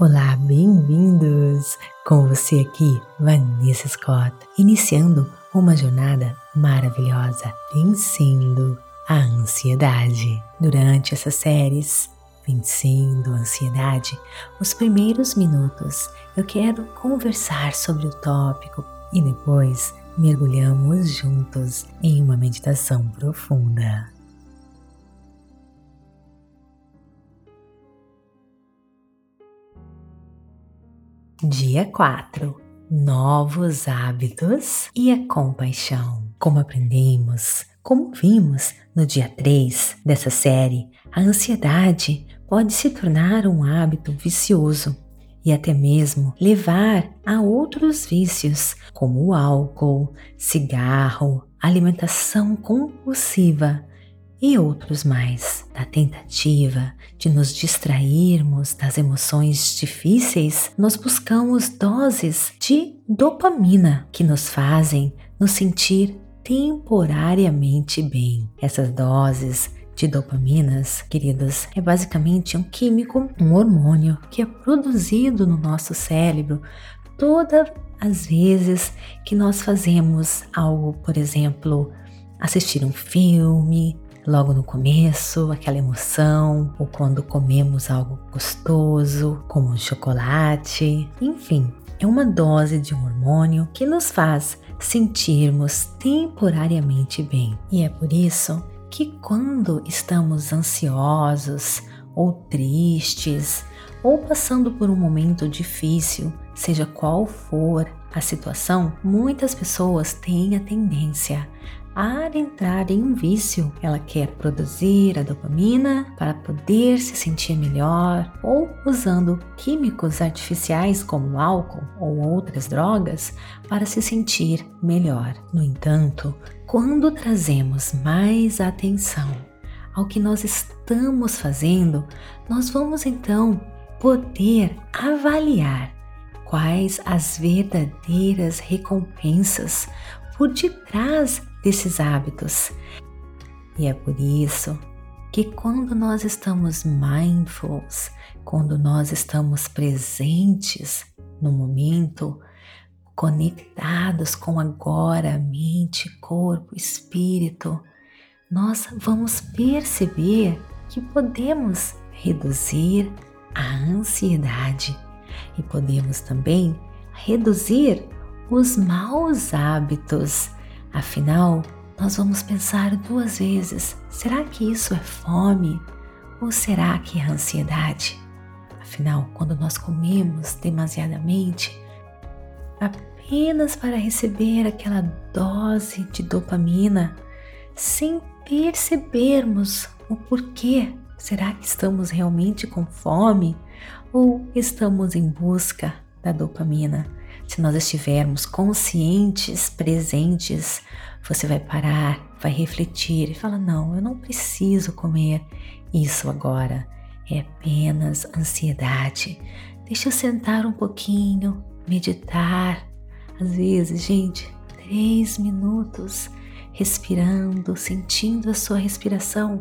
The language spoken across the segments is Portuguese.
Olá, bem-vindos! Com você aqui, Vanessa Scott, iniciando uma jornada maravilhosa, vencendo a ansiedade. Durante essas séries, Vencendo a Ansiedade, os primeiros minutos eu quero conversar sobre o tópico e depois mergulhamos juntos em uma meditação profunda. Dia 4 Novos hábitos e a compaixão. Como aprendemos, como vimos no dia 3 dessa série, a ansiedade pode se tornar um hábito vicioso e até mesmo levar a outros vícios, como o álcool, cigarro, alimentação compulsiva e outros mais. Da tentativa de nos distrairmos das emoções difíceis, nós buscamos doses de dopamina que nos fazem nos sentir temporariamente bem. Essas doses de dopaminas, queridos, é basicamente um químico, um hormônio que é produzido no nosso cérebro todas as vezes que nós fazemos algo, por exemplo, assistir um filme, logo no começo, aquela emoção, ou quando comemos algo gostoso, como um chocolate, enfim, é uma dose de um hormônio que nos faz sentirmos temporariamente bem. E é por isso que quando estamos ansiosos ou tristes ou passando por um momento difícil, seja qual for a situação, muitas pessoas têm a tendência a entrar em um vício. Ela quer produzir a dopamina para poder se sentir melhor ou usando químicos artificiais como álcool ou outras drogas para se sentir melhor. No entanto, quando trazemos mais atenção ao que nós estamos fazendo, nós vamos então poder avaliar quais as verdadeiras recompensas por detrás desses hábitos. E é por isso que quando nós estamos mindfuls, quando nós estamos presentes no momento, conectados com agora, mente, corpo, espírito, nós vamos perceber que podemos reduzir a ansiedade e podemos também reduzir os maus hábitos Afinal, nós vamos pensar duas vezes: será que isso é fome ou será que é ansiedade? Afinal, quando nós comemos demasiadamente, apenas para receber aquela dose de dopamina, sem percebermos o porquê, será que estamos realmente com fome ou estamos em busca da dopamina? Se nós estivermos conscientes, presentes, você vai parar, vai refletir e falar: não, eu não preciso comer isso agora. É apenas ansiedade. Deixa eu sentar um pouquinho, meditar. Às vezes, gente, três minutos respirando, sentindo a sua respiração.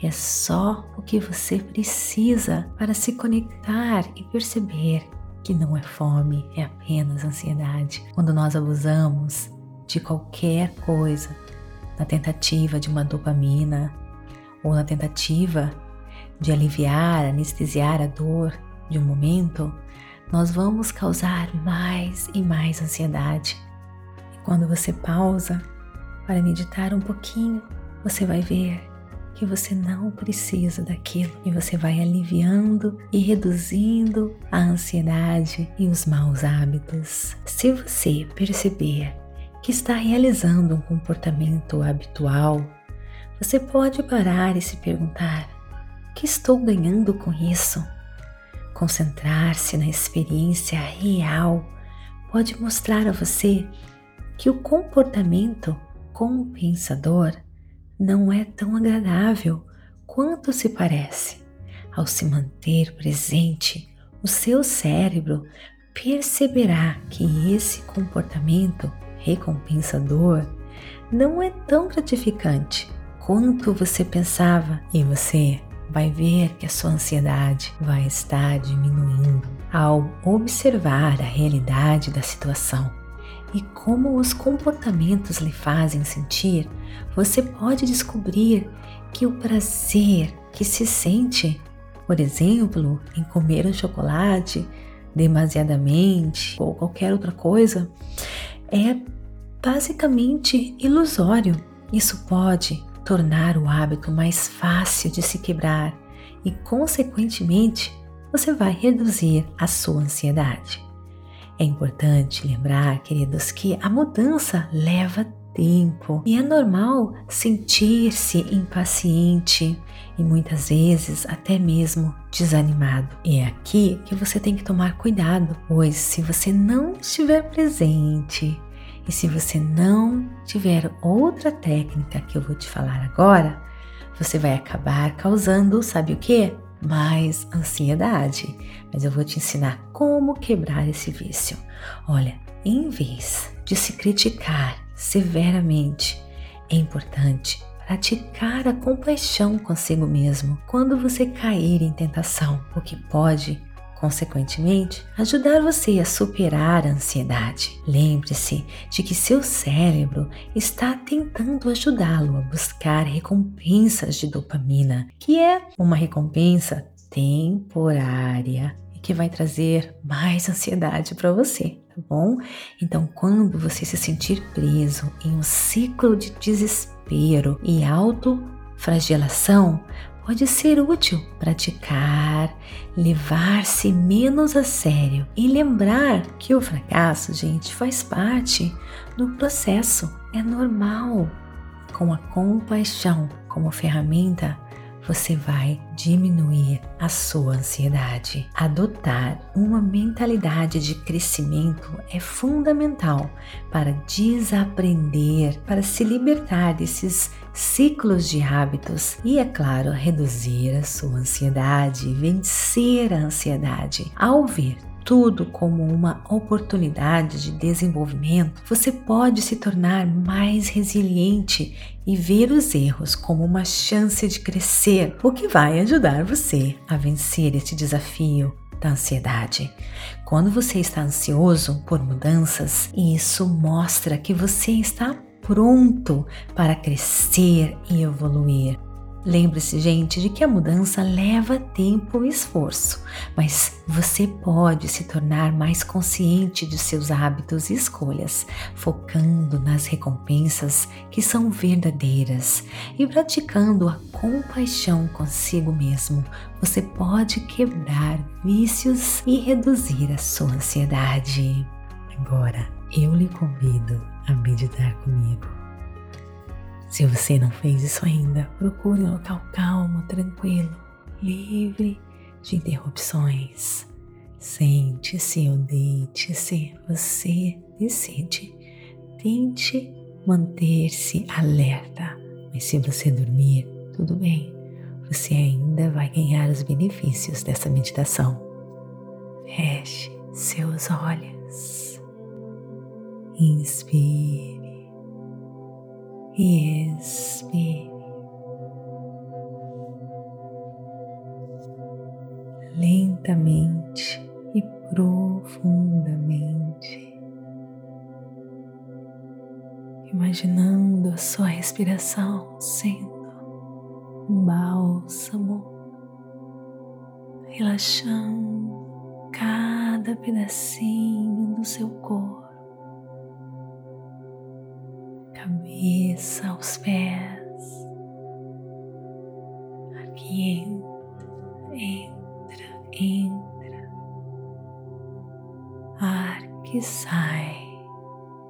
É só o que você precisa para se conectar e perceber que não é fome, é apenas ansiedade. Quando nós abusamos de qualquer coisa, na tentativa de uma dopamina ou na tentativa de aliviar, anestesiar a dor de um momento, nós vamos causar mais e mais ansiedade. E quando você pausa para meditar um pouquinho, você vai ver que você não precisa daquilo e você vai aliviando e reduzindo a ansiedade e os maus hábitos. Se você perceber que está realizando um comportamento habitual, você pode parar e se perguntar: o que estou ganhando com isso? Concentrar-se na experiência real pode mostrar a você que o comportamento compensador não é tão agradável quanto se parece. Ao se manter presente, o seu cérebro perceberá que esse comportamento recompensador não é tão gratificante quanto você pensava e você vai ver que a sua ansiedade vai estar diminuindo. Ao observar a realidade da situação e como os comportamentos lhe fazem sentir, você pode descobrir que o prazer que se sente, por exemplo, em comer um chocolate demasiadamente ou qualquer outra coisa, é basicamente ilusório. Isso pode tornar o hábito mais fácil de se quebrar e, consequentemente, você vai reduzir a sua ansiedade. É importante lembrar, queridos, que a mudança leva tempo e é normal sentir-se impaciente e muitas vezes até mesmo desanimado. E é aqui que você tem que tomar cuidado, pois se você não estiver presente e se você não tiver outra técnica que eu vou te falar agora, você vai acabar causando, sabe o que? Mais ansiedade. Mas eu vou te ensinar como quebrar esse vício. Olha, em vez de se criticar severamente, é importante praticar a compaixão consigo mesmo quando você cair em tentação, o que pode consequentemente, ajudar você a superar a ansiedade. Lembre-se de que seu cérebro está tentando ajudá-lo a buscar recompensas de dopamina, que é uma recompensa temporária e que vai trazer mais ansiedade para você, tá bom? Então, quando você se sentir preso em um ciclo de desespero e autofragelação, pode ser útil praticar, levar-se menos a sério e lembrar que o fracasso, gente, faz parte do processo, é normal. Com a compaixão como ferramenta, você vai diminuir a sua ansiedade. Adotar uma mentalidade de crescimento é fundamental para desaprender, para se libertar desses ciclos de hábitos e, é claro, reduzir a sua ansiedade, vencer a ansiedade. Ao ver tudo como uma oportunidade de desenvolvimento, você pode se tornar mais resiliente e ver os erros como uma chance de crescer, o que vai ajudar você a vencer este desafio da ansiedade. Quando você está ansioso por mudanças, isso mostra que você está pronto para crescer e evoluir. Lembre-se, gente, de que a mudança leva tempo e esforço, mas você pode se tornar mais consciente de seus hábitos e escolhas, focando nas recompensas que são verdadeiras e praticando a compaixão consigo mesmo. Você pode quebrar vícios e reduzir a sua ansiedade. Agora, eu lhe convido a meditar comigo. Se você não fez isso ainda, procure um local calmo, tranquilo, livre de interrupções. Sente-se ou deite-se, você decide. Tente manter-se alerta, mas se você dormir, tudo bem, você ainda vai ganhar os benefícios dessa meditação. Feche seus olhos. Inspire e expire. Lentamente e profundamente, imaginando a sua respiração sendo um bálsamo, relaxando cada pedacinho do seu corpo cabeça aos pés. Aqui entra, entra, entra. Ar que sai,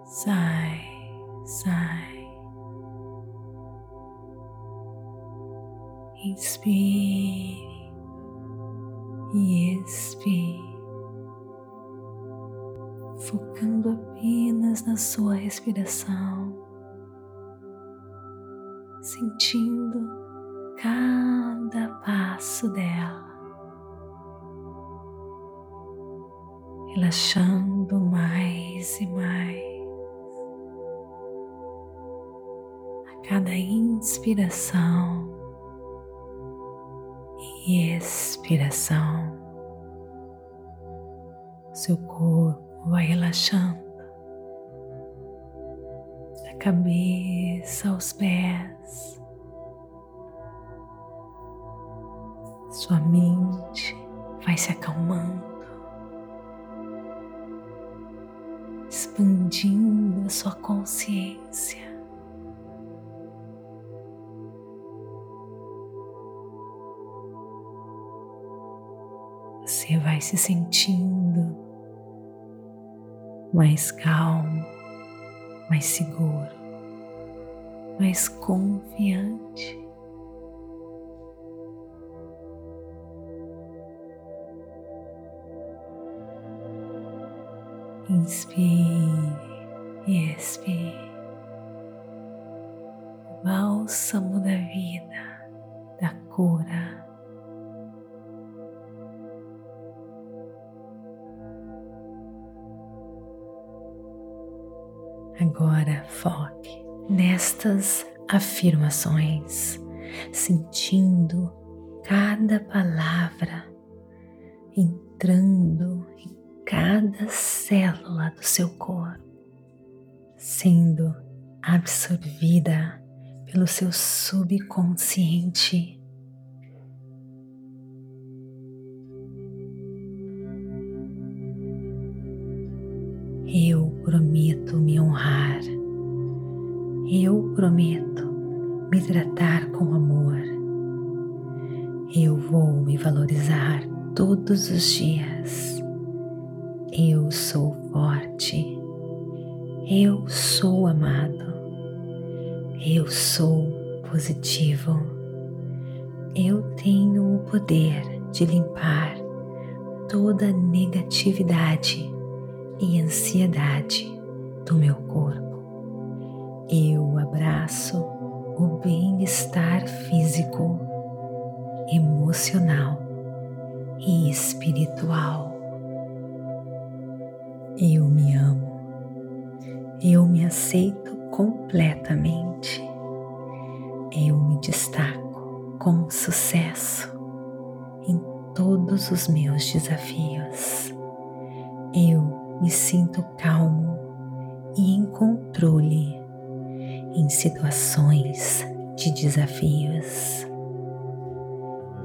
sai, sai. Inspire e expire, focando apenas na sua respiração sentindo cada passo dela, relaxando mais e mais. A cada inspiração e expiração, seu corpo vai relaxando, cabeça aos pés, sua mente vai se acalmando. expandindo a sua consciência. Você vai se sentindo mais calmo, mais seguro, mais confiante. Inspire e expire. Bálsamo da vida, da cura. Agora foque nestas afirmações, sentindo cada palavra entrando em cada célula do seu corpo, sendo absorvida pelo seu subconsciente. Eu prometo me honrar. Eu prometo me tratar com amor. Eu vou me valorizar todos os dias. Eu sou forte. Eu sou amado. Eu sou positivo. Eu tenho o poder de limpar toda negatividade e ansiedade do meu corpo. Eu abraço o bem-estar físico, emocional e espiritual. Eu me amo. Eu me aceito completamente. Eu me destaco com sucesso em todos os meus desafios. Eu me sinto calmo e em controle em situações de desafios.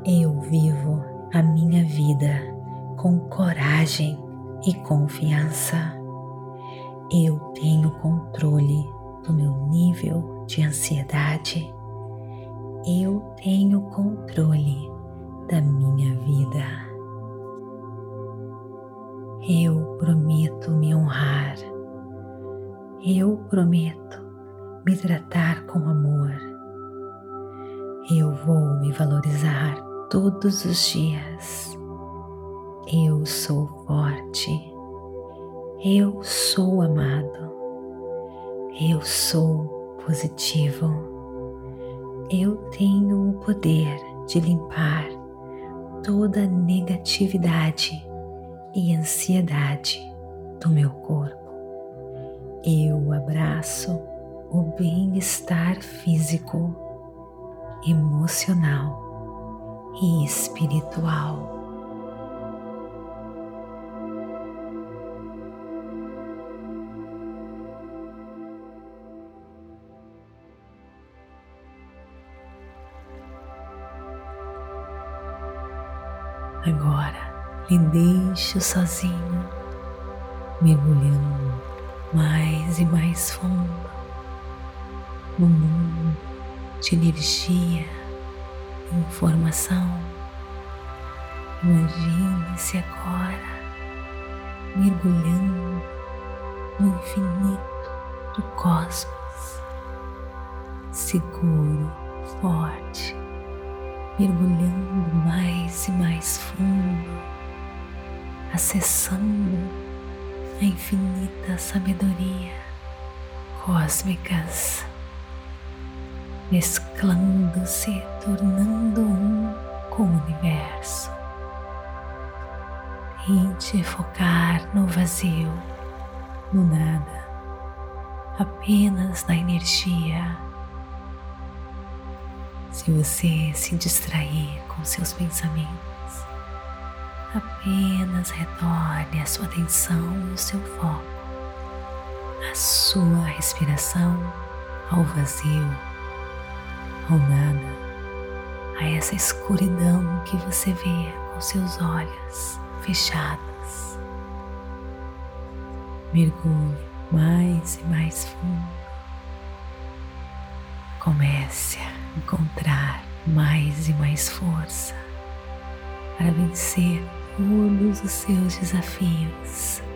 Eu vivo a minha vida com coragem e confiança. Eu tenho controle do meu nível de ansiedade. Eu tenho controle da minha vida. Eu prometo me honrar. Eu prometo me tratar com amor. Eu vou me valorizar todos os dias. Eu sou forte, eu sou amado, eu sou positivo, eu tenho o poder de limpar toda negatividade e ansiedade do meu corpo. Eu abraço o bem-estar físico, emocional e espiritual. Lhe deixo sozinho, mergulhando mais e mais fundo no mundo de energia informação. Imagine-se agora mergulhando no infinito do cosmos, seguro, forte mergulhando mais e mais fundo, acessando a infinita sabedoria cósmicas, mesclando-se, tornando um com o universo. Tente focar no vazio, no nada, apenas na energia se você se distrair com seus pensamentos, apenas retorne a sua atenção e o seu foco, a sua respiração ao vazio, ao nada, a essa escuridão que você vê com seus olhos fechados. Mergulhe mais e mais fundo. Comece a encontrar mais e mais força para vencer todos os seus desafios.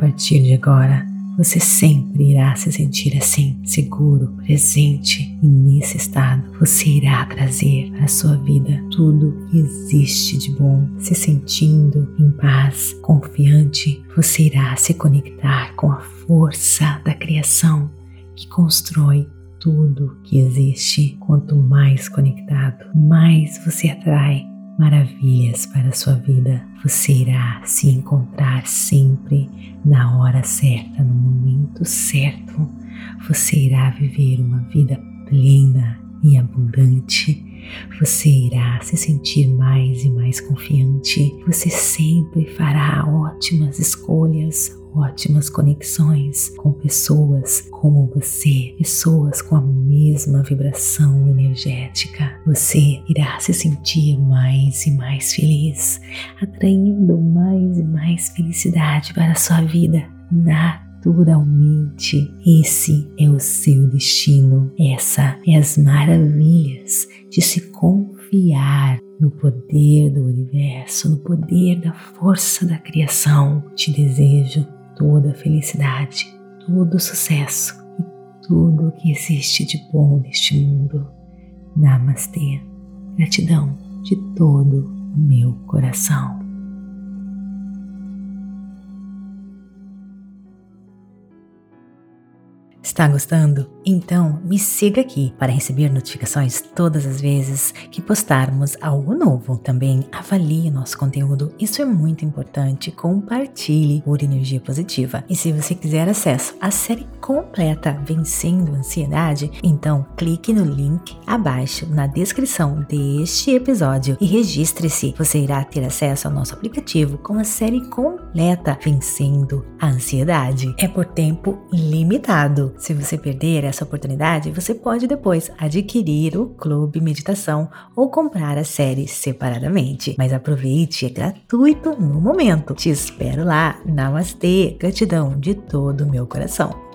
Partir de agora, você sempre irá se sentir assim, seguro, presente, e nesse estado você irá trazer para a sua vida tudo que existe de bom, se sentindo em paz, confiante, você irá se conectar com a força da criação que constrói tudo que existe. Quanto mais conectado, mais você atrai maravilhas para a sua vida. Você irá se encontrar sempre na hora certa, no momento certo. Você irá viver uma vida plena e abundante. Você irá se sentir mais e mais confiante. Você sempre fará ótimas escolhas, ótimas conexões com pessoas como você, pessoas com a mesma vibração energética. Você irá se sentir mais e mais feliz, atraindo mais e mais felicidade para a sua vida naturalmente. Esse é o seu destino. Essa é as maravilhas de se confiar no poder do universo, no poder da força da criação. Te desejo toda felicidade, todo o sucesso e tudo o que existe de bom neste mundo. Namastê. Gratidão de todo o meu coração. Está gostando? Então me siga aqui para receber notificações todas as vezes que postarmos algo novo. Também avalie nosso conteúdo, isso é muito importante. Compartilhe por energia positiva. E se você quiser acesso à série completa Vencendo a Ansiedade, então clique no link abaixo na descrição deste episódio e registre-se. Você irá ter acesso ao nosso aplicativo com a série completa Vencendo a Ansiedade. É por tempo limitado. Se você perder essa oportunidade, você pode depois adquirir o Clube Meditação ou comprar a série separadamente. Mas aproveite, é gratuito no momento. Te espero lá. Namastê, gratidão de todo o meu coração.